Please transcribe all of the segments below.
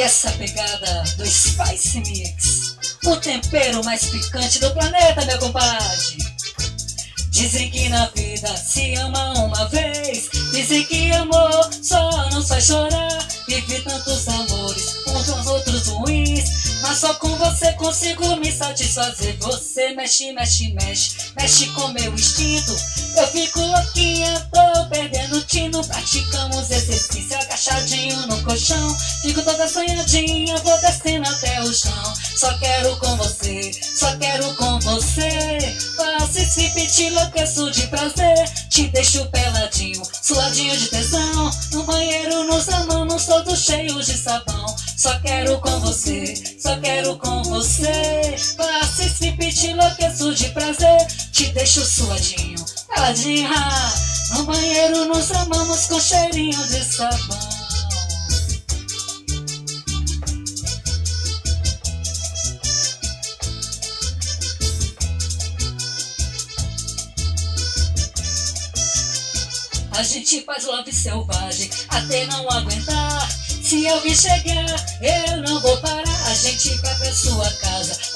E essa pegada do Spice Mix, o tempero mais picante do planeta, meu compadre. Dizem que na vida se ama uma vez. Dizem que amor só nos faz chorar. Vivi tantos amores, uns aos outros ruins. Mas só com você consigo me satisfazer. Você mexe, mexe, mexe, mexe com meu instinto. Eu fico louquinha, Praticamos exercício agachadinho no colchão. Fico toda sonhadinha, vou descendo até o chão. Só quero com você, só quero com você. Faço esse te enlouqueço de prazer. Te deixo peladinho, suadinho de tesão. No banheiro nos amamos todos cheios de sabão. Só quero com você, só quero com você. Faço strip, te enlouqueço de prazer. Te deixo suadinho, peladinha. No banheiro nos amamos com cheirinho de sabão. A gente faz love selvagem até não aguentar. Se eu me chegar, eu não vou parar. A gente sua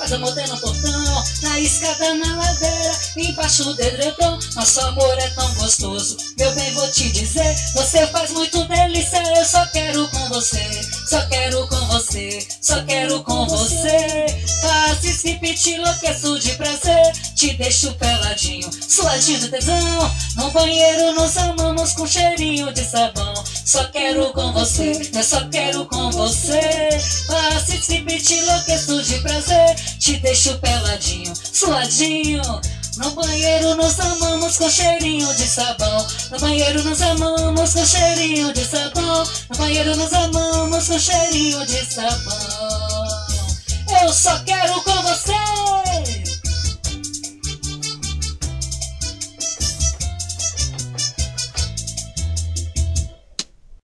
faz amor no portão, na escada, na ladeira, embaixo do edredom. Nosso amor é tão gostoso, meu bem, vou te dizer. Você faz muito delícia, eu só quero com você, só quero com você, só quero com você. Faça esse te enlouqueço de prazer, te deixo peladinho, suadinho de tesão. No banheiro nos amamos com cheirinho de sabão. Só quero com você, eu só quero com você. Passe se te enlouqueço de prazer. Te deixo peladinho, suadinho. No banheiro nos amamos com cheirinho de sabão. No banheiro nos amamos com cheirinho de sabão. No banheiro nos amamos com cheirinho de sabão. Eu só quero